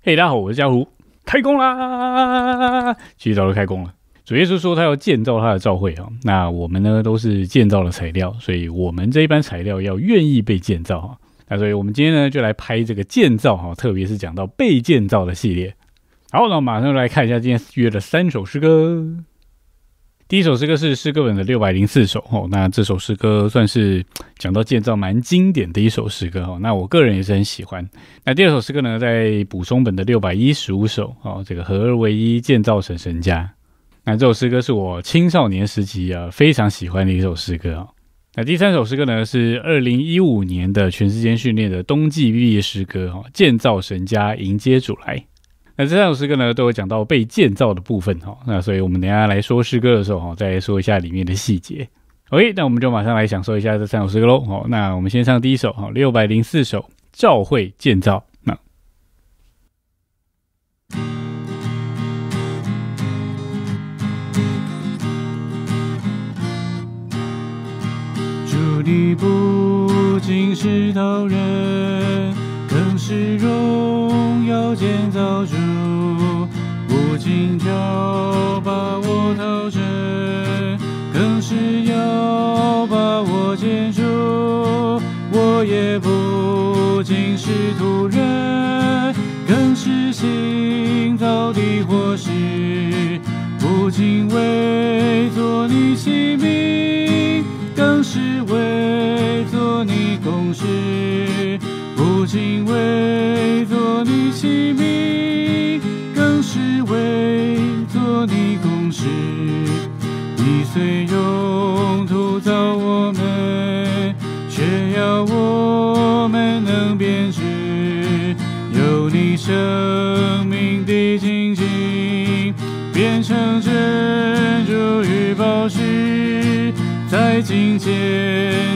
嘿，大家好，我是嘉湖，开工啦！其实早就开工了。主耶稣说他要建造他的教会啊，那我们呢都是建造的材料，所以我们这一班材料要愿意被建造啊。那所以我们今天呢就来拍这个建造哈，特别是讲到被建造的系列。好，那马上来看一下今天约的三首诗歌。第一首诗歌是诗歌本的六百零四首哦，那这首诗歌算是 讲到建造蛮经典的一首诗歌哦，那我个人也是很喜欢。那第二首诗歌呢，在补充本的六百一十五首哦，这个合二为一建造成神家。那这首诗歌是我青少年时期啊非常喜欢的一首诗歌哦。那第三首诗歌呢是二零一五年的全时间训练的冬季毕业诗歌哦，建造神家迎接主来。那这三首诗歌呢都有讲到被建造的部分哈。那所以我们等下来说诗歌的时候哈，再说一下里面的细节。OK，那我们就马上来享受一下这三首诗歌喽。好，那我们先唱第一首哈，六百零四首教会建造。你不仅是陶人，更是荣耀建造主。不仅要把我陶醉，更是要把我建筑。我也不仅是土人，更是新造的火石。不仅为做你器皿，更是为。不仅为做你器做你公事。你虽用土造我们，却要我们能编织，有你生命的精金，变成珍珠与宝石，在金建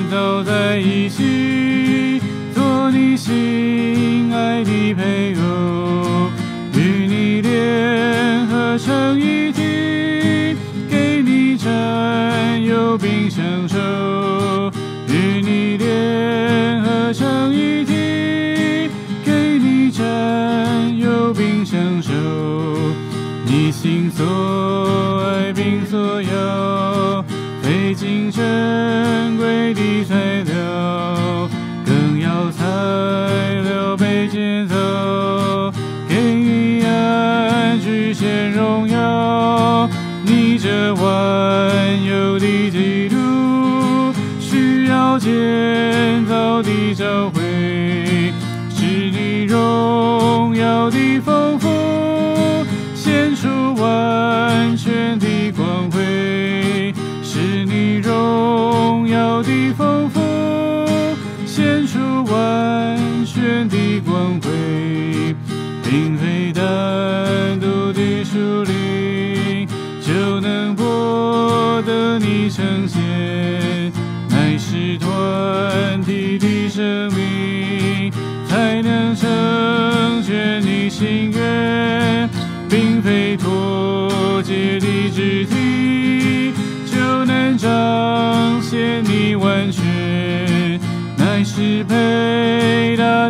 造在一起。做你心爱的配偶，与你联合成一贵的材料。材料被建造，给予安居显荣耀。你这万有的基督，需要建造的教会，是你荣耀的丰富，献出完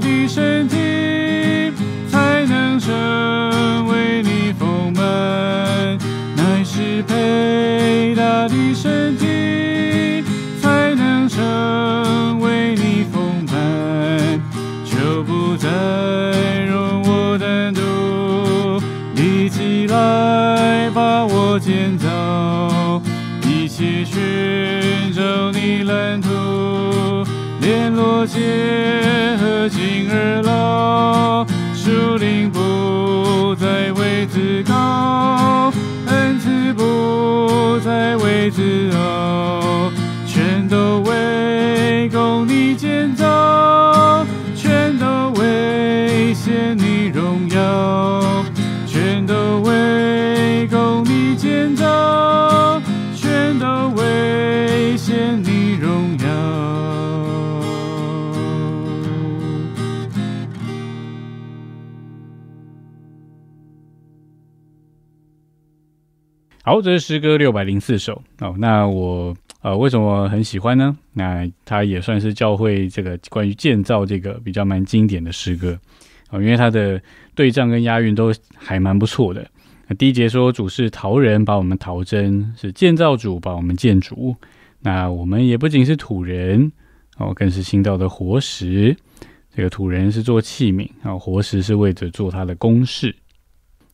的身老，好，这是诗歌六百零四首哦。那我呃，为什么很喜欢呢？那它也算是教会这个关于建造这个比较蛮经典的诗歌啊，因为它的对仗跟押韵都还蛮不错的。第一节说主是陶人，把我们陶真；是建造主，把我们建主。那我们也不仅是土人哦，更是新造的活石。这个土人是做器皿啊，活石是为着做它的公事。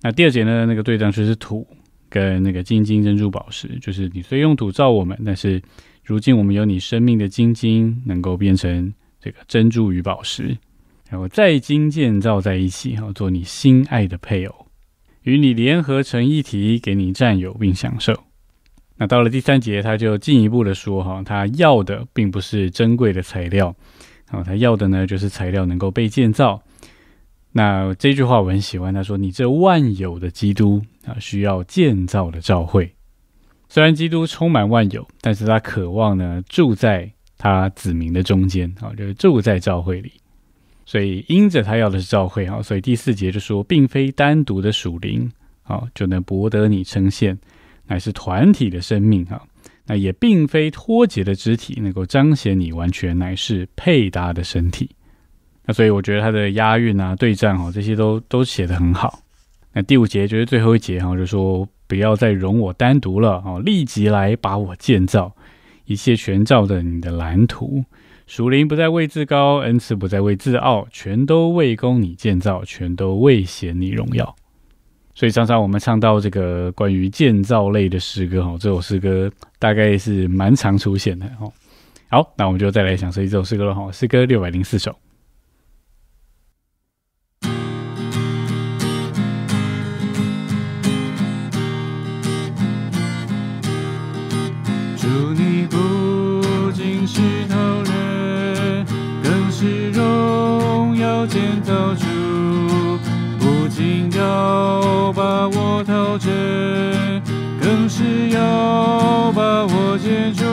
那第二节呢，那个对仗就是土。跟那个金晶珍珠宝石，就是你虽用土造我们，但是如今我们有你生命的金晶，能够变成这个珍珠与宝石，然后再经建造在一起，哈，做你心爱的配偶，与你联合成一体，给你占有并享受。那到了第三节，他就进一步的说，哈，他要的并不是珍贵的材料，然后，他要的呢，就是材料能够被建造。那这句话我很喜欢，他说：“你这万有的基督啊，需要建造的教会。虽然基督充满万有，但是他渴望呢住在他子民的中间啊，就是住在教会里。所以因着他要的是教会啊，所以第四节就说，并非单独的属灵啊就能博得你称现，乃是团体的生命啊。那也并非脱节的肢体能够彰显你完全，乃是配搭的身体。”那所以我觉得他的押韵啊、对仗哈，这些都都写得很好。那第五节就是最后一节哈，就说不要再容我单独了哦，立即来把我建造，一切全照着你的蓝图。属灵不再为自高，恩赐不再为自傲，全都为供你建造，全都为显你荣耀。所以常常我们唱到这个关于建造类的诗歌哈，这首诗歌大概是蛮常出现的哈。好，那我们就再来享受一首诗歌了哈，诗歌六百零四首。我陶成，更是要把我建筑。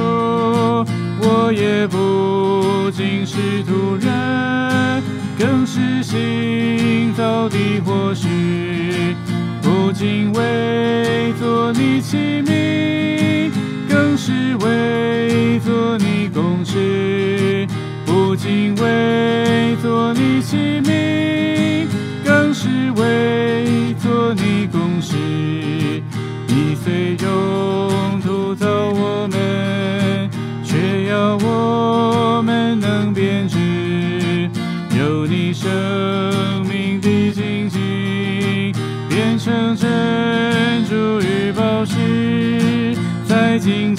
我也不仅是土人，更是行走的活石。不仅为做你器皿。更是为做你公事，在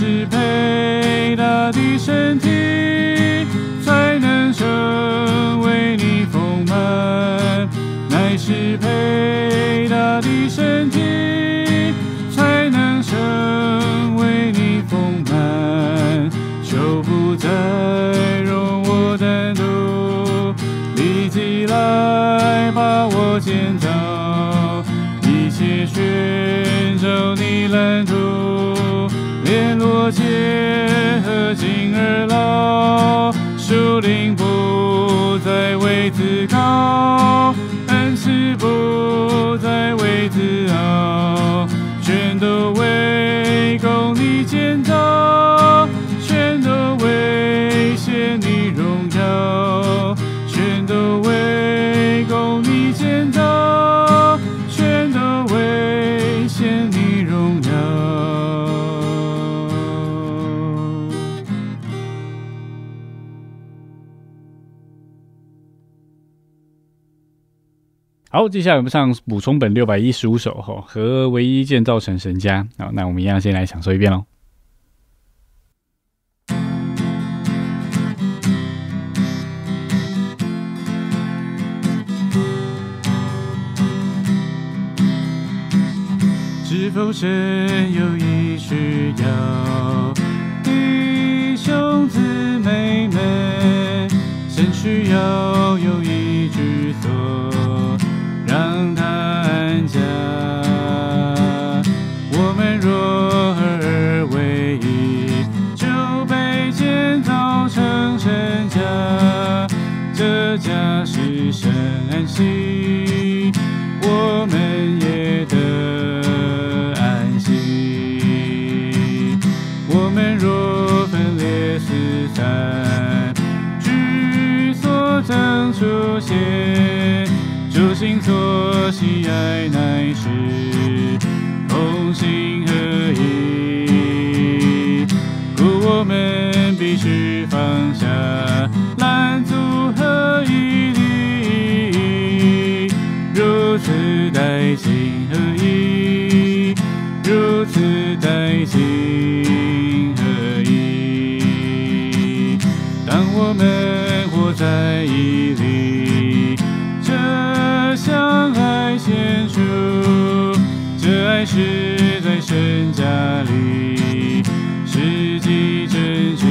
是配搭的身体，才能成为你丰满；乃是配搭的身体，才能成为你丰满。就不再容我单独，立即来把我建造。一切寻找你蓝图，罗结合金而老，树林不再为自高，好，接下来我们上补充本六百一十五首哈，和唯一，建造成神家。好，那我们一样先来享受一遍喽。是否神有意需要弟兄姊妹们？神需要有一居所，让他安家。我们若合而为一，就被建造成神家。这家是神安息，我们也得安息。我们若分裂四散，居所曾出现，心所喜爱乃是。这爱是在神家里。实际真实，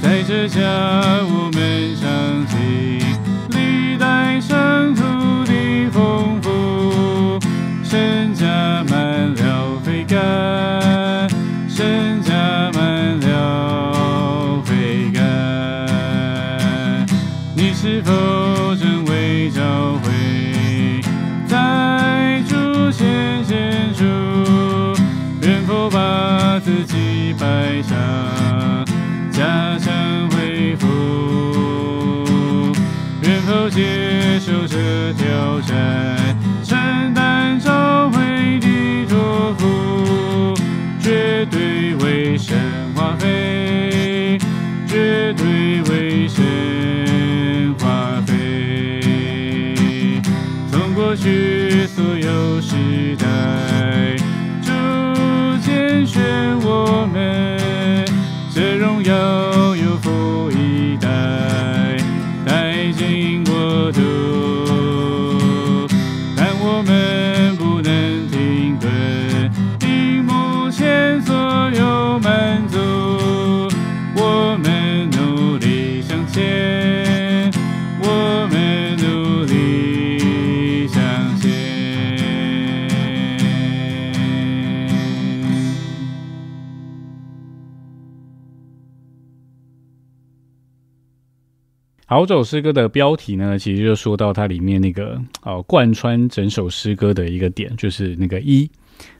在这家我们相信历代生土的丰富，神家接受这挑战，承担召会的托付？绝对为神花费，绝对为神花费。从过去所有时代。逐渐选我们，好，这首诗歌的标题呢，其实就说到它里面那个哦，贯穿整首诗歌的一个点，就是那个一。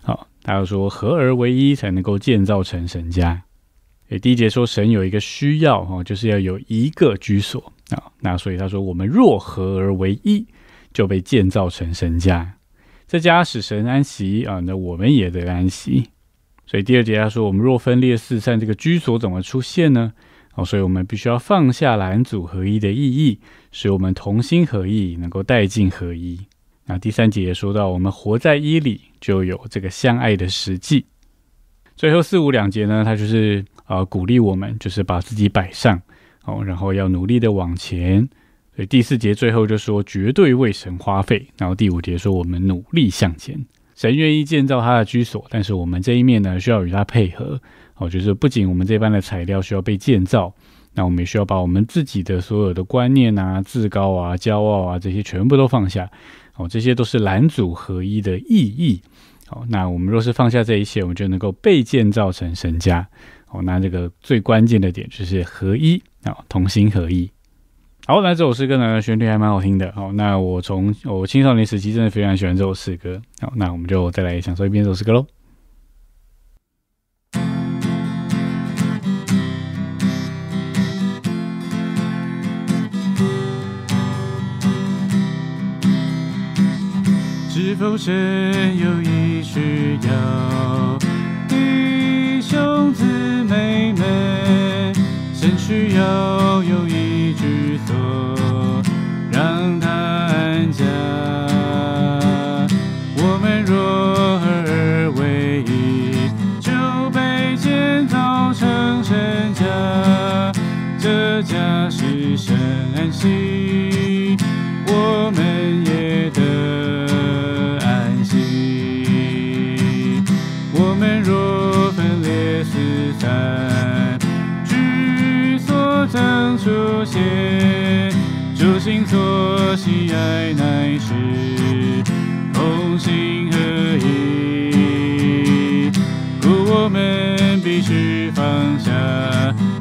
好，他要说合而为一，才能够建造成神家。诶，第一节说神有一个需要哈、就是要有一个居所啊、那所以他说我们若合而为一，就被建造成神家。这家使神安息啊，那我们也得安息。所以第二节他说，我们若分裂四散，这个居所怎么出现呢？哦，所以我们必须要放下蓝组合一的意义，使我们同心合意，能够带进合一。那第三节也说到，我们活在一里，就有这个相爱的实际。最后四五两节呢，它就是呃鼓励我们，就是把自己摆上哦，然后要努力的往前。所以第四节最后就说绝对为神花费，然后第五节说我们努力向前，神愿意建造他的居所，但是我们这一面呢需要与他配合。哦，就是不仅我们这班的材料需要被建造，那我们也需要把我们自己的所有的观念啊、自高啊、骄傲啊这些全部都放下。哦，这些都是拦阻合一的意义。好，那我们若是放下这一切，我们就能够被建造成神家。好，那这个最关键的点就是合一啊，同心合一。好，那这首诗歌呢，旋律还蛮好听的。好，那我从我青少年时期真的非常喜欢这首诗歌。好，那我们就再来享受一遍这首诗歌喽。是否神有意需要弟兄姊妹们？神需要有一居所，让他安家。我们若合而为一，就被建造成神家，这家是神安息，我们也四散，居所曾出现，主心所喜爱乃是同心合一。故我们必须放下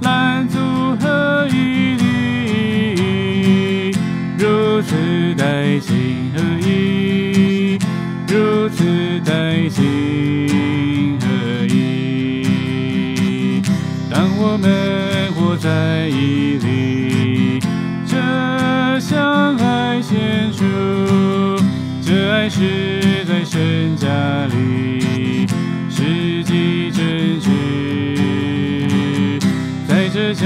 拦阻和毅力，如此带心合一，如此带心在毅力，这相爱显出，这爱是在神家里实际真实。在这家，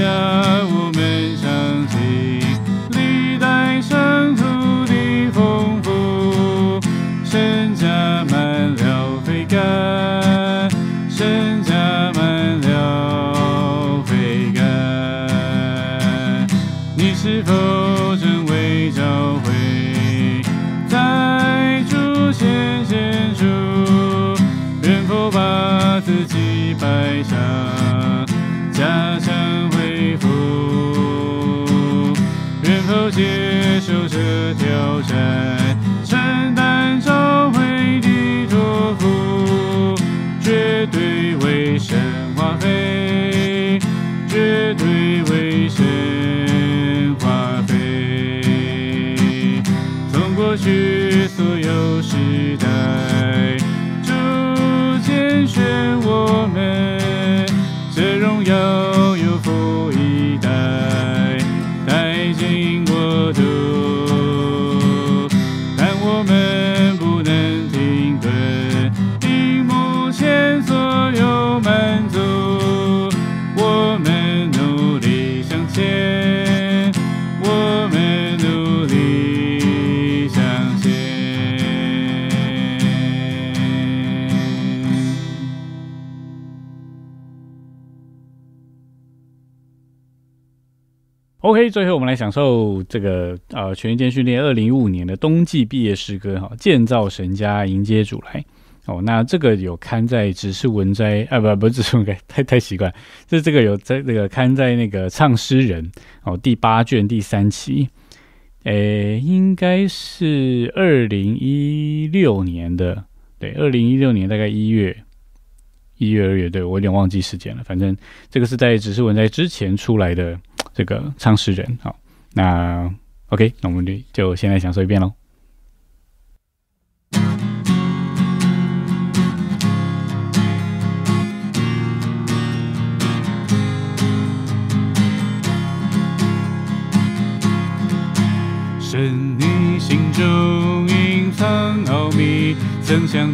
我们是否真为教会在主前献出？能否把自己摆上，加强恢复？能否接受这挑战，是所有时代，逐渐选我们，这荣耀。OK，最后我们来享受这个呃全间训练二零一五年的冬季毕业诗歌哈，建造神家，迎接主来。哦，那这个有刊在只是文摘啊，不不是只是文摘，太太习惯，就是这个有在那个刊在那个唱诗人哦第八卷第三期，诶，应该是二零一六年的，对，二零一六年大概一月。一月、二月，对我有点忘记时间了。反正这个是在只是文摘之前出来的这个唱诗人。好，那 OK，那我们就就先来享受一遍喽。神你心中隐藏奥秘，曾想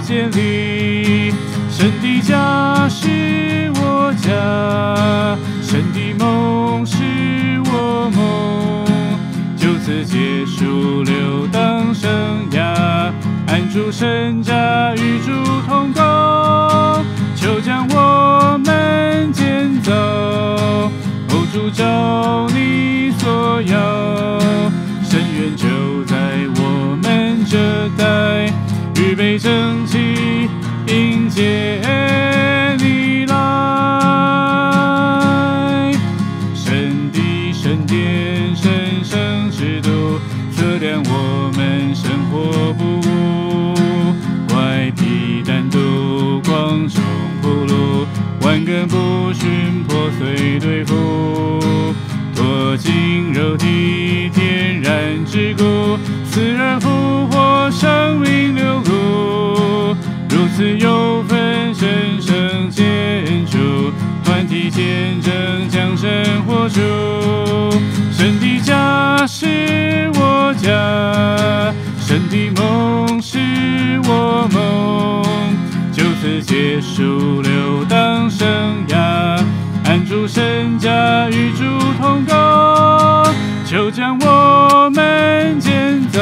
建立，神的家是我家，神的梦是我梦，就此结束流荡生涯，安住神家与主同生命流露，如此有份神圣建筑，团体见证将生活出，神的家是我家，神的梦是我梦，就此结束流荡生涯，安住神家与主同高，就将我们建造，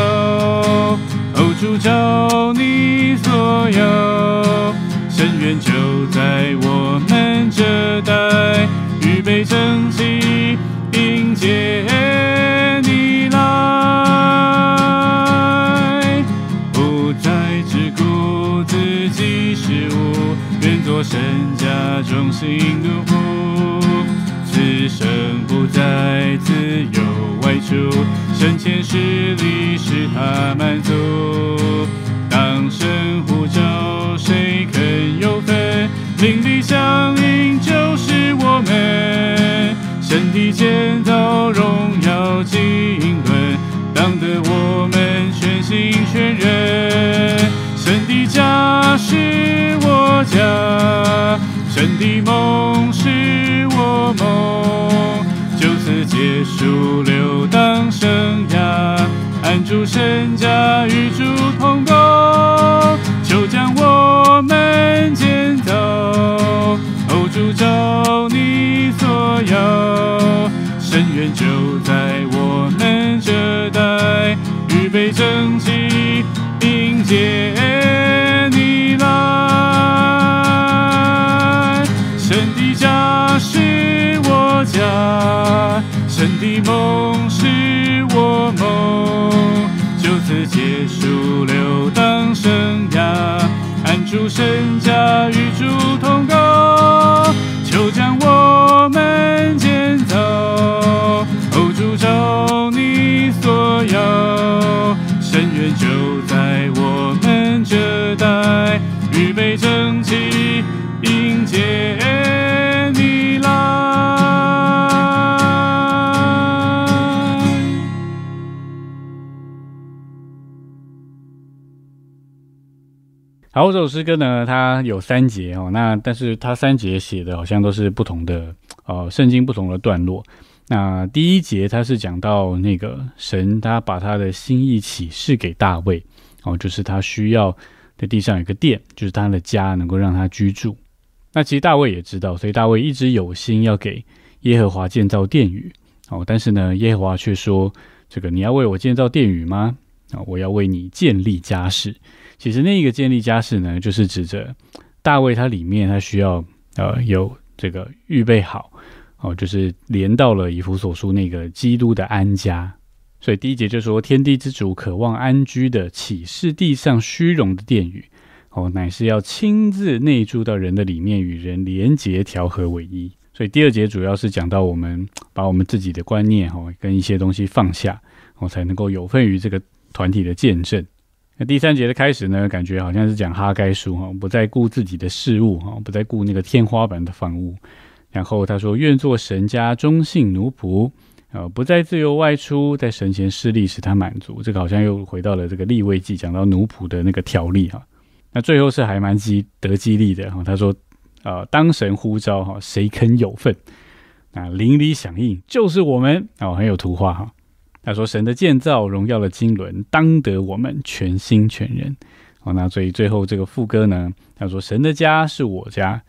主照你所有，深渊就在我们这代，预备正气迎接你来，不再只顾自己事物，愿做神家中心奴仆。此生不再自由外出，神前实力使他满足。当神呼召，谁肯有份？灵力相应就是我们，神的建造荣耀经纶，当得我们全心全人。神的家是我家，神的梦是我梦，就此结束了生涯，安住身家与主同工，就将我们建造，欧，主照你所要，深渊就在我们这代，预备正气迎接你来。神的家是我家，神的梦是我梦，就此结束流荡生涯，安住神家与主同高，就将我们建造，哦，主照你所要，深渊就在我们这代，预备正气好，这首诗歌呢，它有三节哦，那但是它三节写的好像都是不同的，呃，圣经不同的段落。那第一节它是讲到那个神，他把他的心意启示给大卫，哦，就是他需要在地上有个殿，就是他的家能够让他居住。那其实大卫也知道，所以大卫一直有心要给耶和华建造殿宇，哦，但是呢，耶和华却说：“这个你要为我建造殿宇吗？啊、我要为你建立家室。”其实那个建立家室呢，就是指着大卫他里面他需要呃有这个预备好哦，就是连到了以弗所书那个基督的安家。所以第一节就说天地之主渴望安居的启示地上虚荣的殿宇哦，乃是要亲自内住到人的里面，与人连结调和为一。所以第二节主要是讲到我们把我们自己的观念哦跟一些东西放下哦，才能够有份于这个团体的见证。那第三节的开始呢，感觉好像是讲哈该书哈，不再顾自己的事物哈，不再顾那个天花板的房屋。然后他说：“愿做神家忠信奴仆，呃，不再自由外出，在神前施力使他满足。”这个好像又回到了这个立位记，讲到奴仆的那个条例哈。那最后是还蛮激得激励的哈。他说：“呃，当神呼召哈，谁肯有份？那邻里响应就是我们哦，很有图画哈。”他说：“神的建造，荣耀的经纶，当得我们全心全人。”哦，那所以最后这个副歌呢，他说：“神的家是我家，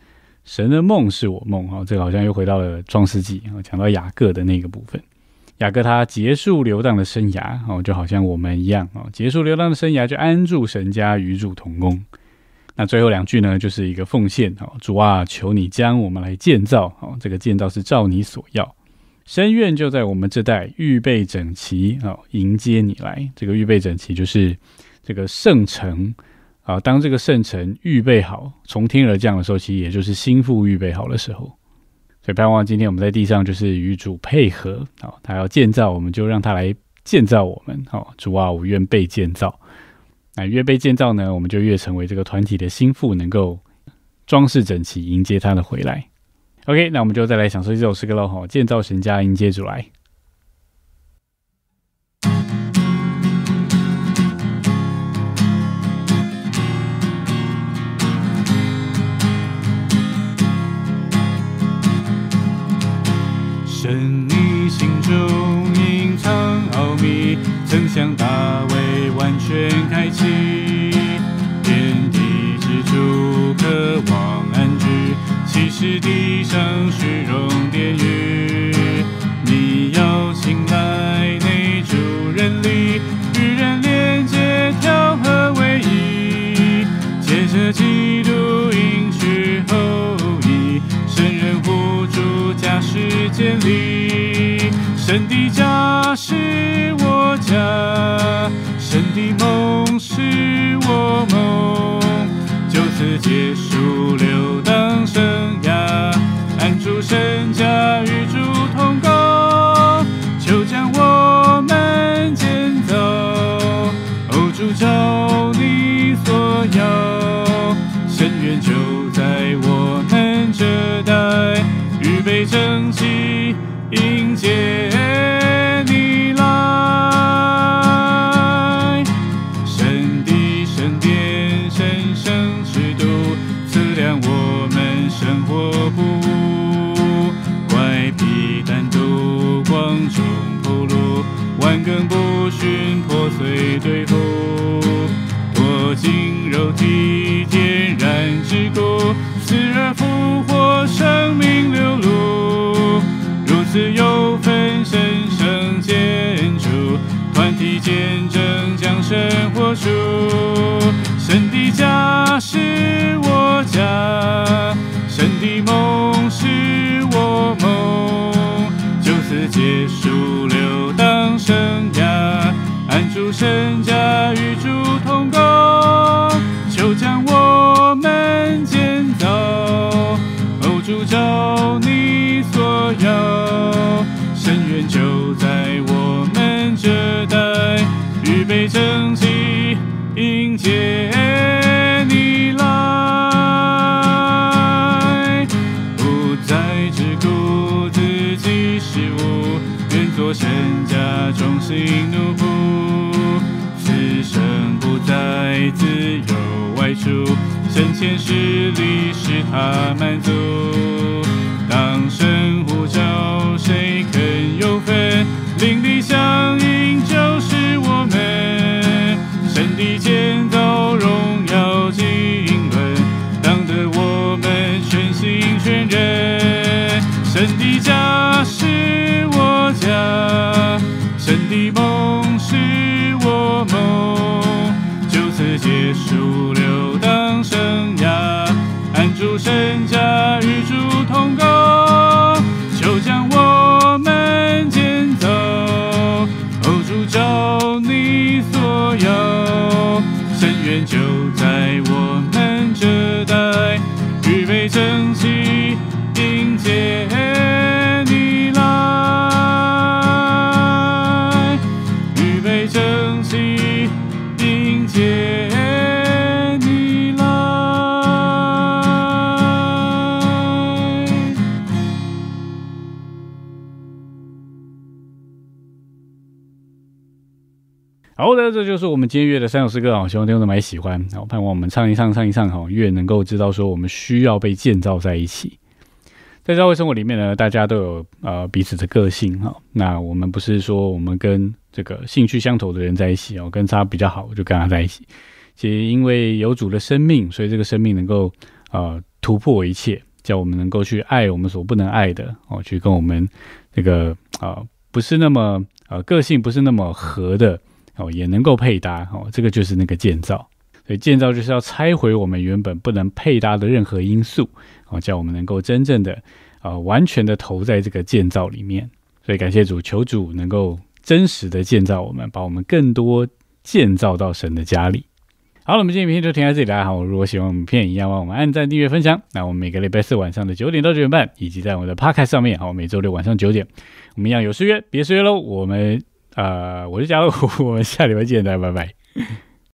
神的梦是我梦。”哦，这个好像又回到了创世纪啊，讲到雅各的那个部分。雅各他结束流浪的生涯哦，就好像我们一样哦，结束流浪的生涯就安住神家，与主同工。那最后两句呢，就是一个奉献哦，主啊，求你将我们来建造哦，这个建造是照你所要，深院就在我们这代预备整齐哦，迎接你来。这个预备整齐就是这个圣城啊，当这个圣城预备好从天而降的时候，其实也就是心腹预备好的时候。所以盼望今天我们在地上就是与主配合啊，他要建造，我们就让他来建造我们。好，主啊，我愿被建造。那越被建造呢，我们就越成为这个团体的心腹，能够装饰整齐，迎接他的回来。OK，那我们就再来享受这首诗歌喽。哈，建造神家，迎接主来。神，你心中隐藏奥秘，曾向的梦是我梦，就此结束流荡生涯，安住神家与主同工，就将我们建造，哦主照你所要，深渊就在我们这代，预备整齐迎接。体天然之骨，死而复活，生命流露。如此有分神圣建筑，团体见证将生活出。神的家是我家，神的梦是我梦，就此结束流荡生涯，安住神家与主同工，就将我们建造，哦主照你所要，深渊就在我们这代，预备整齐生，前实力使他满足。当神呼召，谁是我们今天约的三首诗歌啊，希望听众们也喜欢。好，盼望我们唱一唱，唱一唱，哈，越能够知道说我们需要被建造在一起。在教会生活里面呢，大家都有呃彼此的个性哈。那我们不是说我们跟这个兴趣相投的人在一起哦，跟他比较好，我就跟他在一起。其实因为有主的生命，所以这个生命能够呃突破一切，叫我们能够去爱我们所不能爱的哦，去跟我们这个啊、不是那么呃个性不是那么合的哦，也能够配搭哦，这个就是那个建造。所以建造就是要拆毁我们原本不能配搭的任何因素，哦，叫我们能够真正的啊完全的投在这个建造里面。所以感谢主，求主能够真实的建造我们，把我们更多建造到神的家里。好了，我们今天影片就停在这里啦。好，如果喜欢我们影片一样，帮我们按赞、订阅、分享。那我们每个礼拜四晚上的九点到九点半，以及在我们的 Podcast 上面，好，每周六晚上九点，我们一样有失约，别失约喽。我们呃，我是加乐虎，我们下礼拜见，大家拜拜。